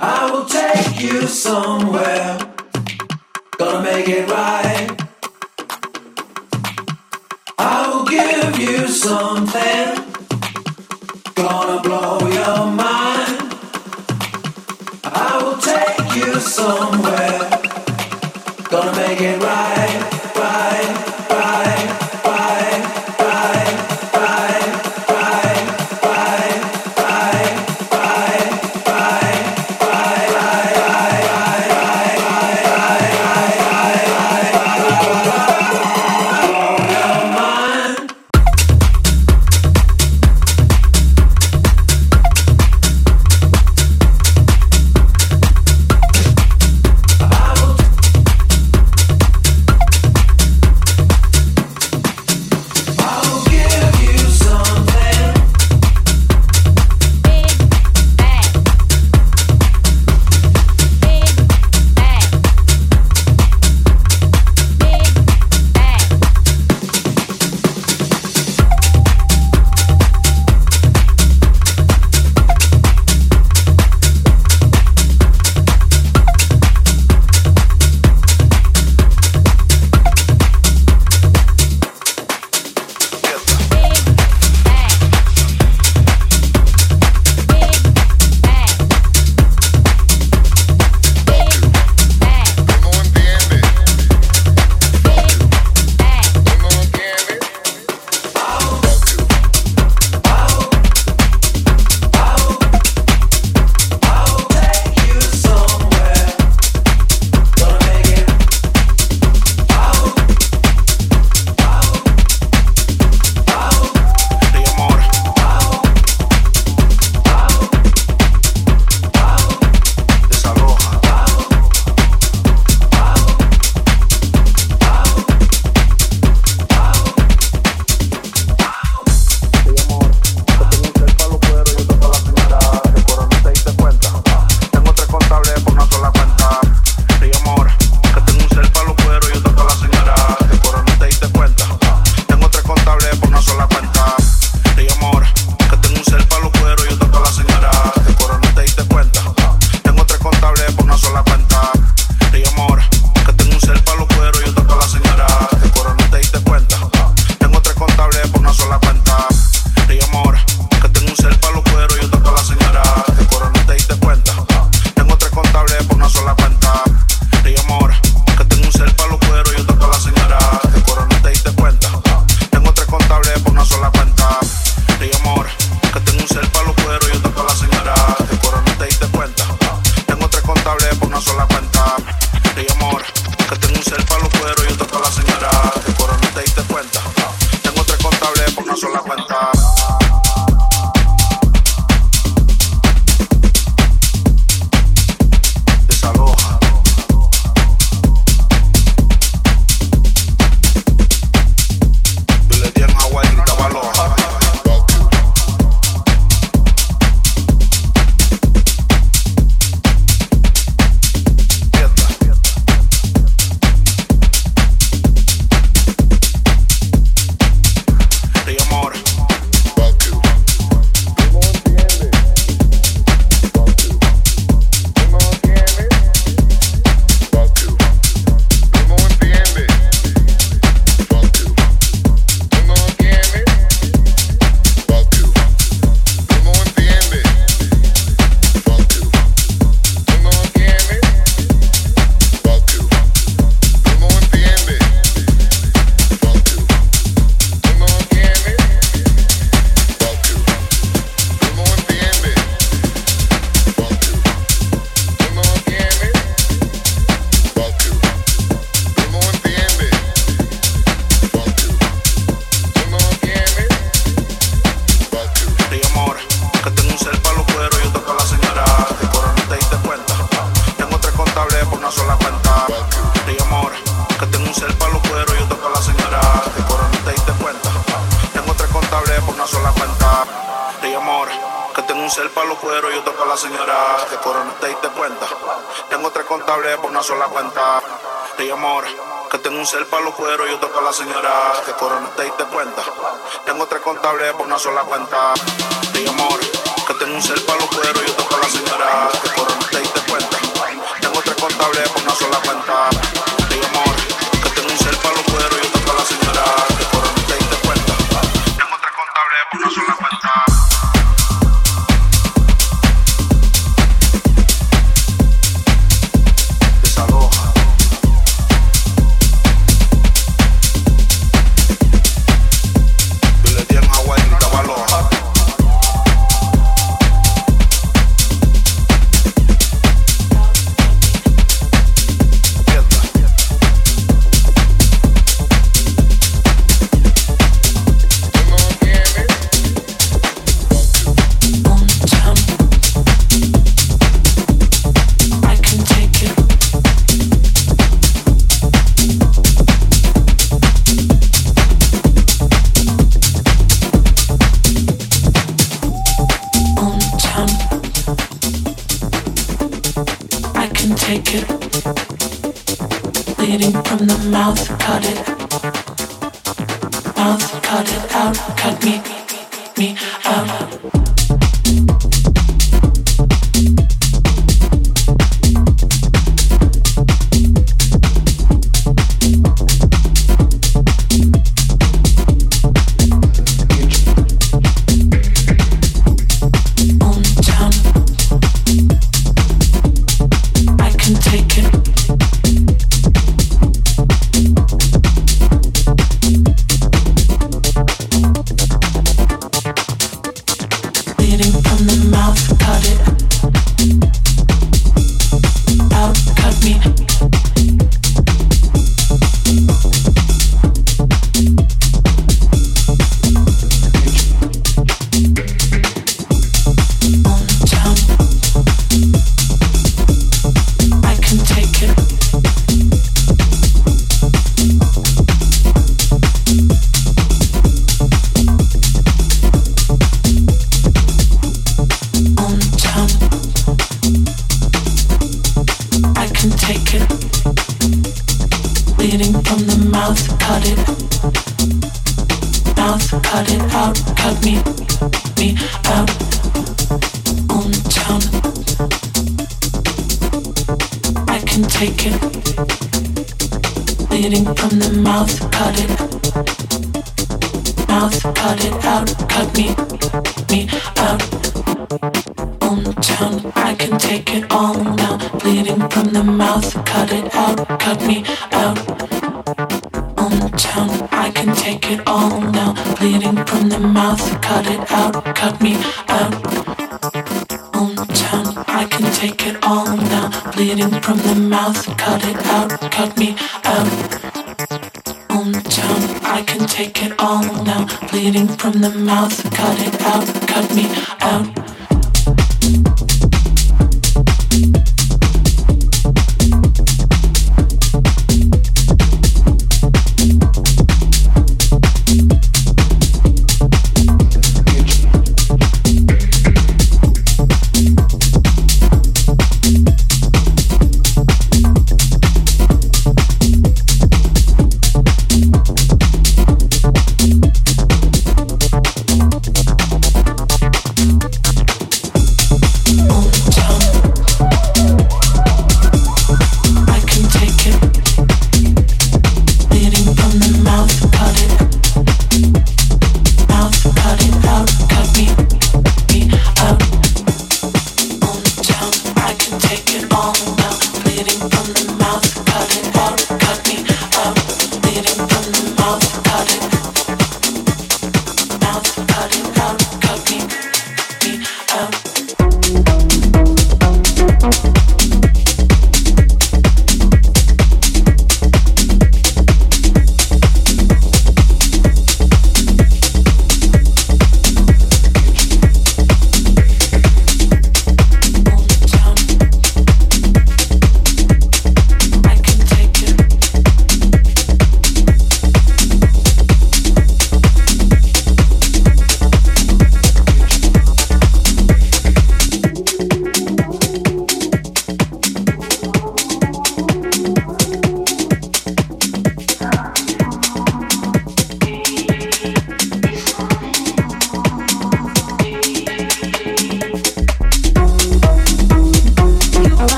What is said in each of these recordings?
I will take you somewhere. Gonna make it right. I will give you something. Gonna blow your mind. I will take you somewhere. Gonna make it right. cuero y otro para la señora. Te corona, te diste cuenta. Tengo tres contables por una sola cuenta. Te llamo ahora. Que tengo un cel para los cueros y otro para la señora. Te corona, te diste cuenta. Tengo tres contables por una sola cuenta. Te llamo ahora. Que tengo un cel para los cueros y otro para la señora. Te corona, te diste cuenta. Tengo tres contables por una sola cuenta. Te llamo ahora. Que tengo un cel para los cueros y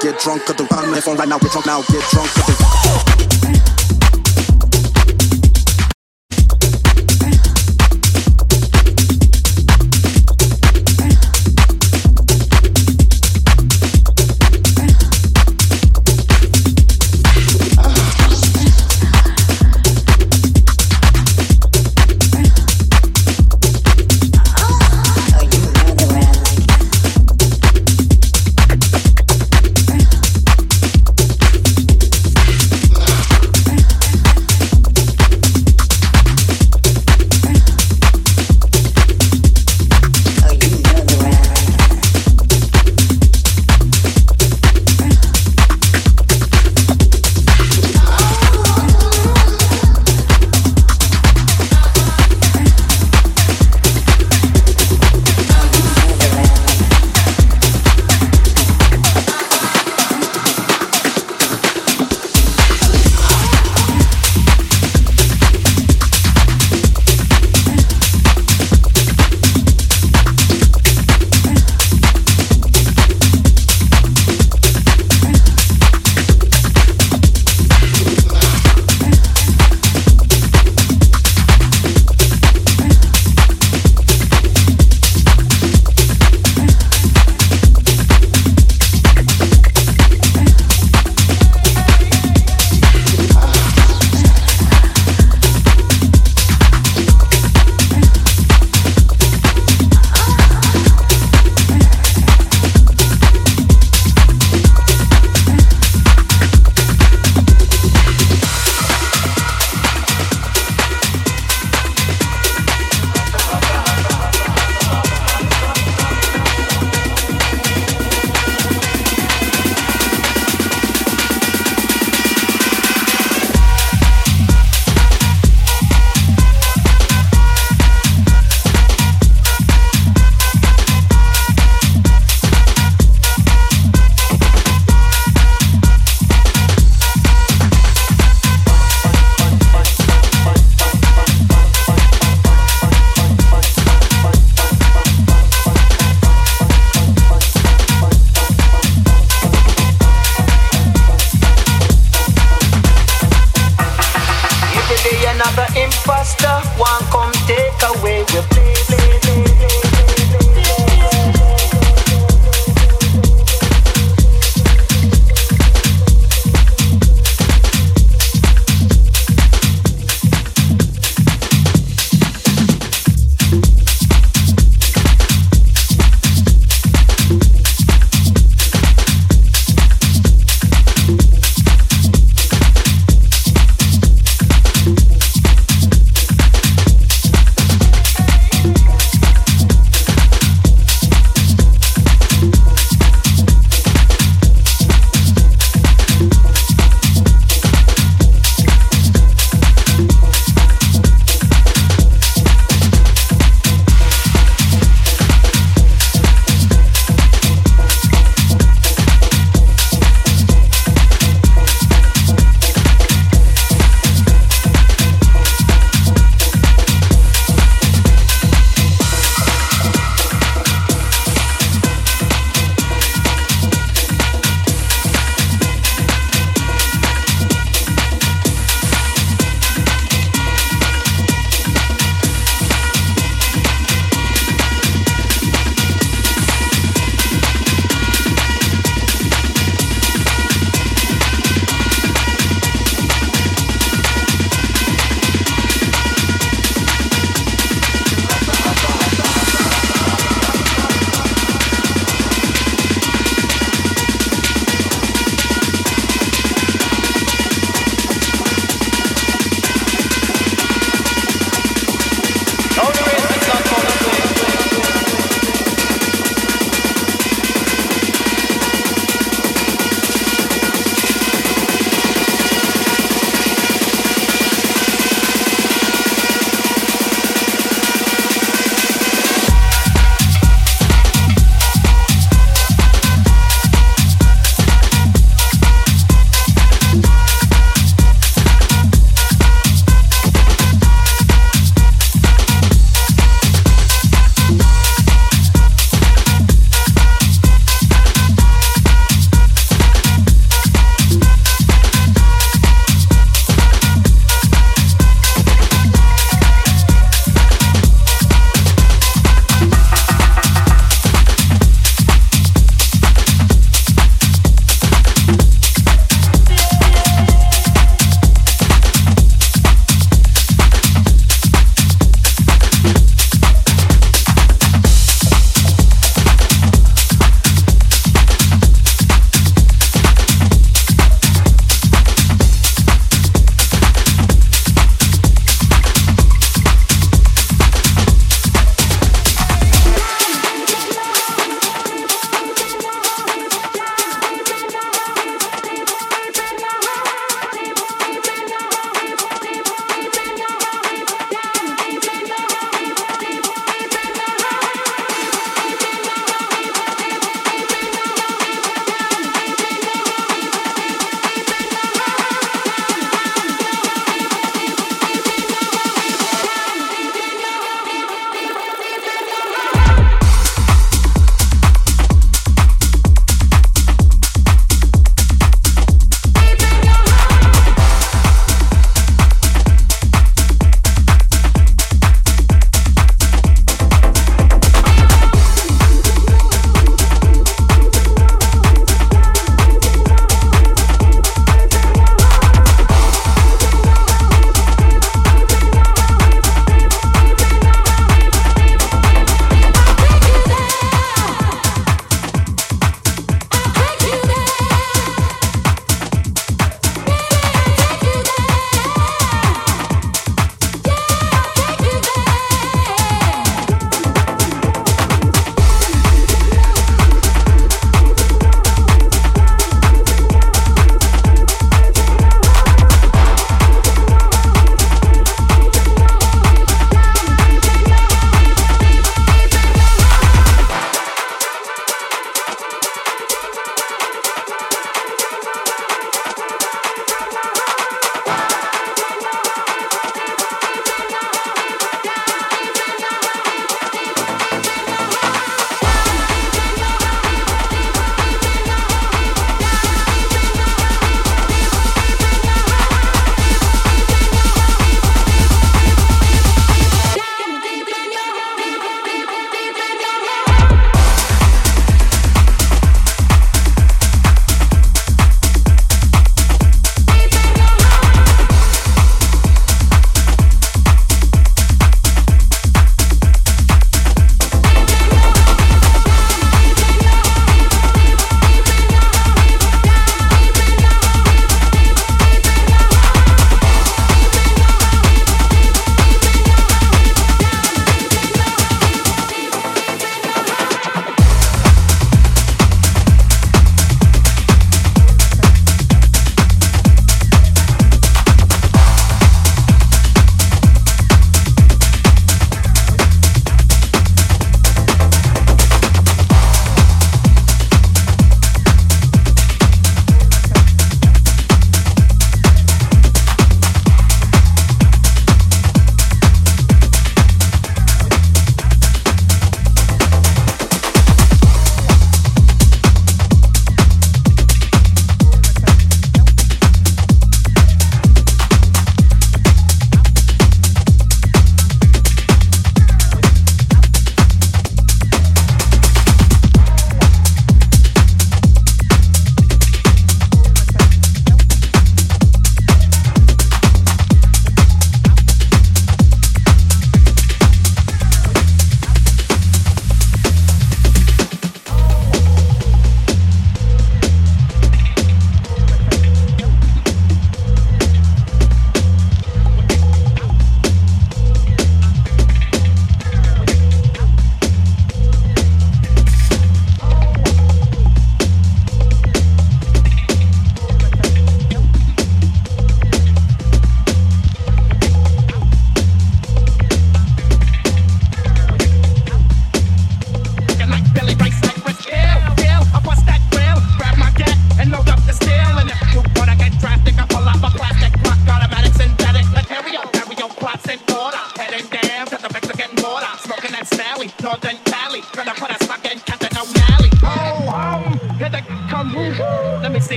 get drunk at the I'm right now, get drunk now, get drunk at the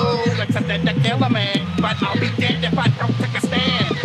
do, except that to kill a man. But I'll be dead if I don't take a stand.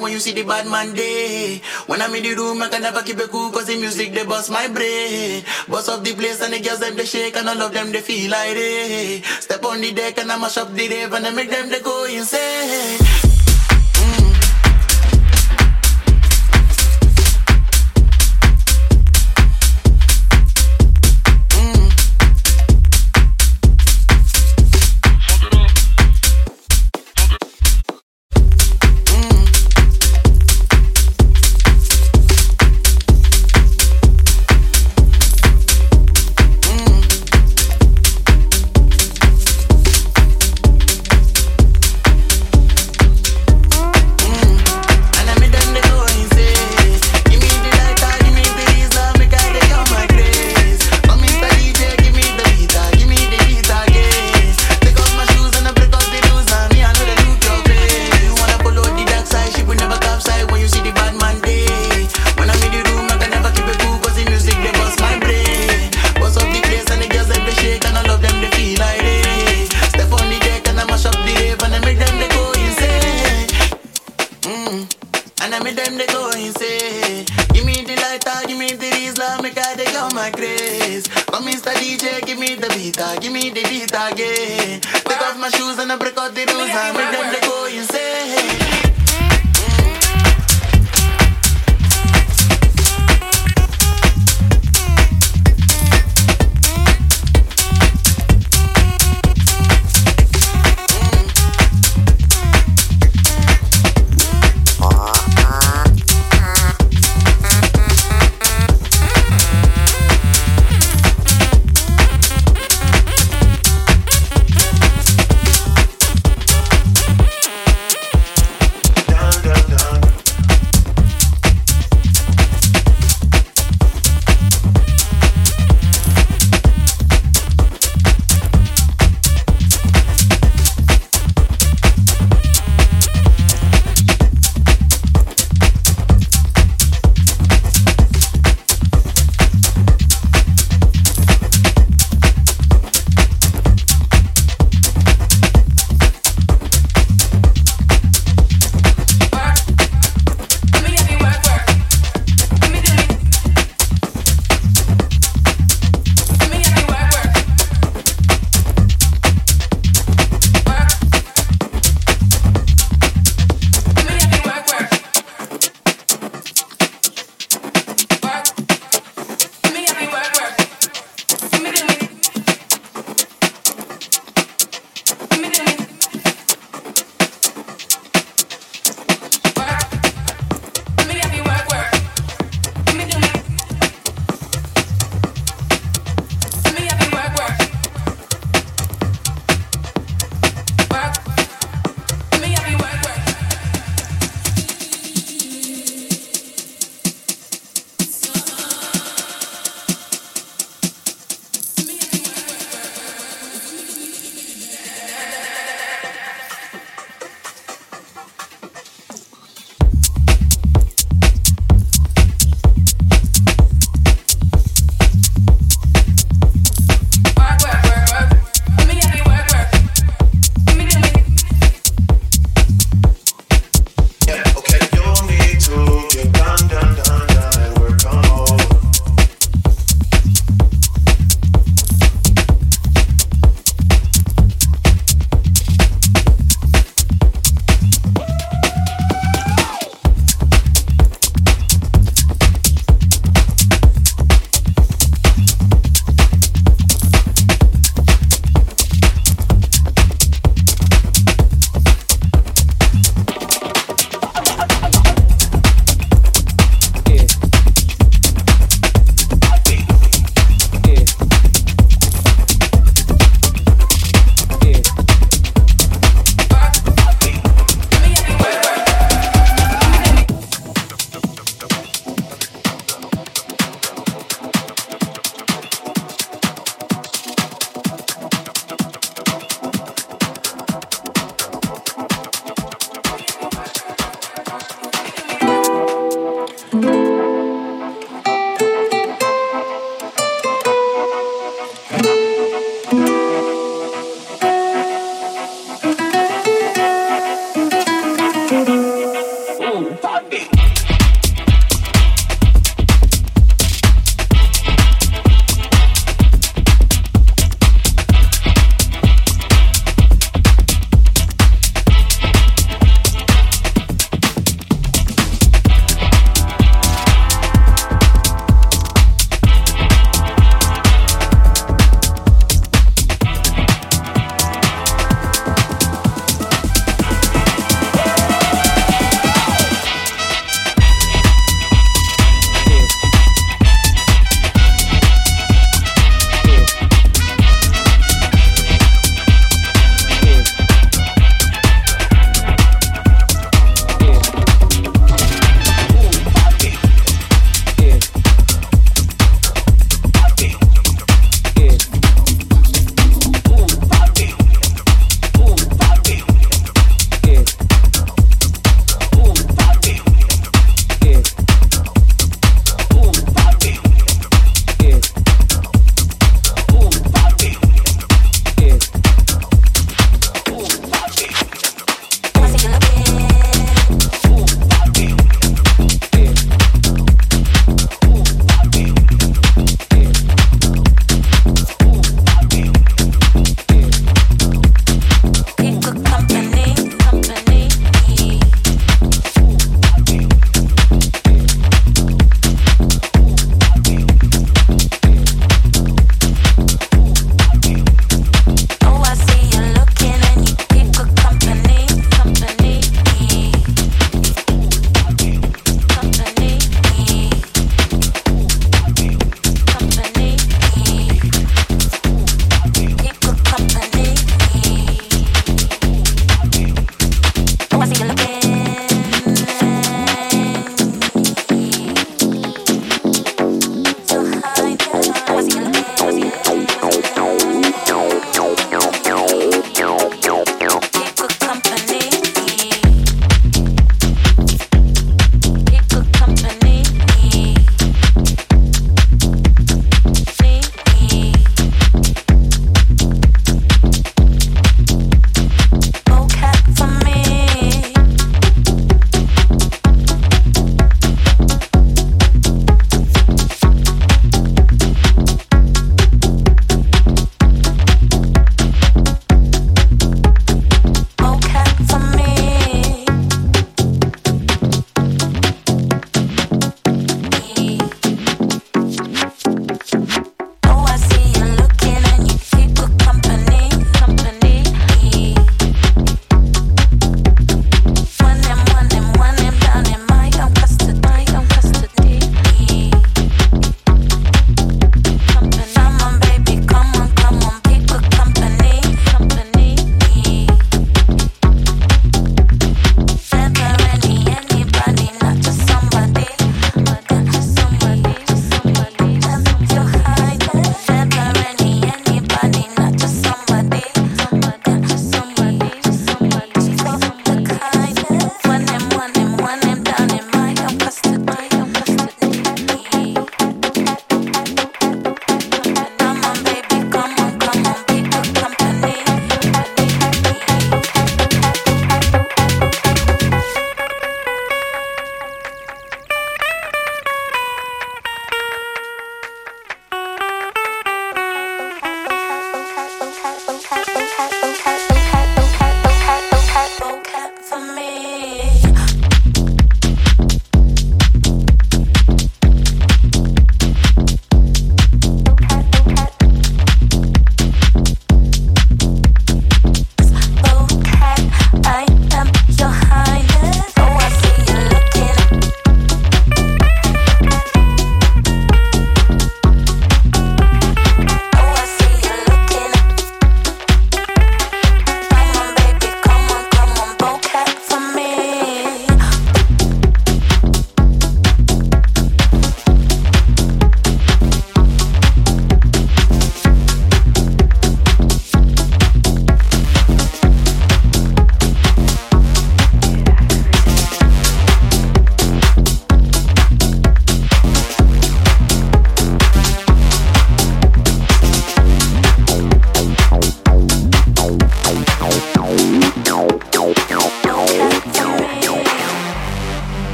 When you see the bad man day. When I'm in the room, I can never keep it cool cause the music they bust my brain. Bust up the place and the girls them they shake and all of them they feel like they. Step on the deck and I mash up the rave and I make them they go insane.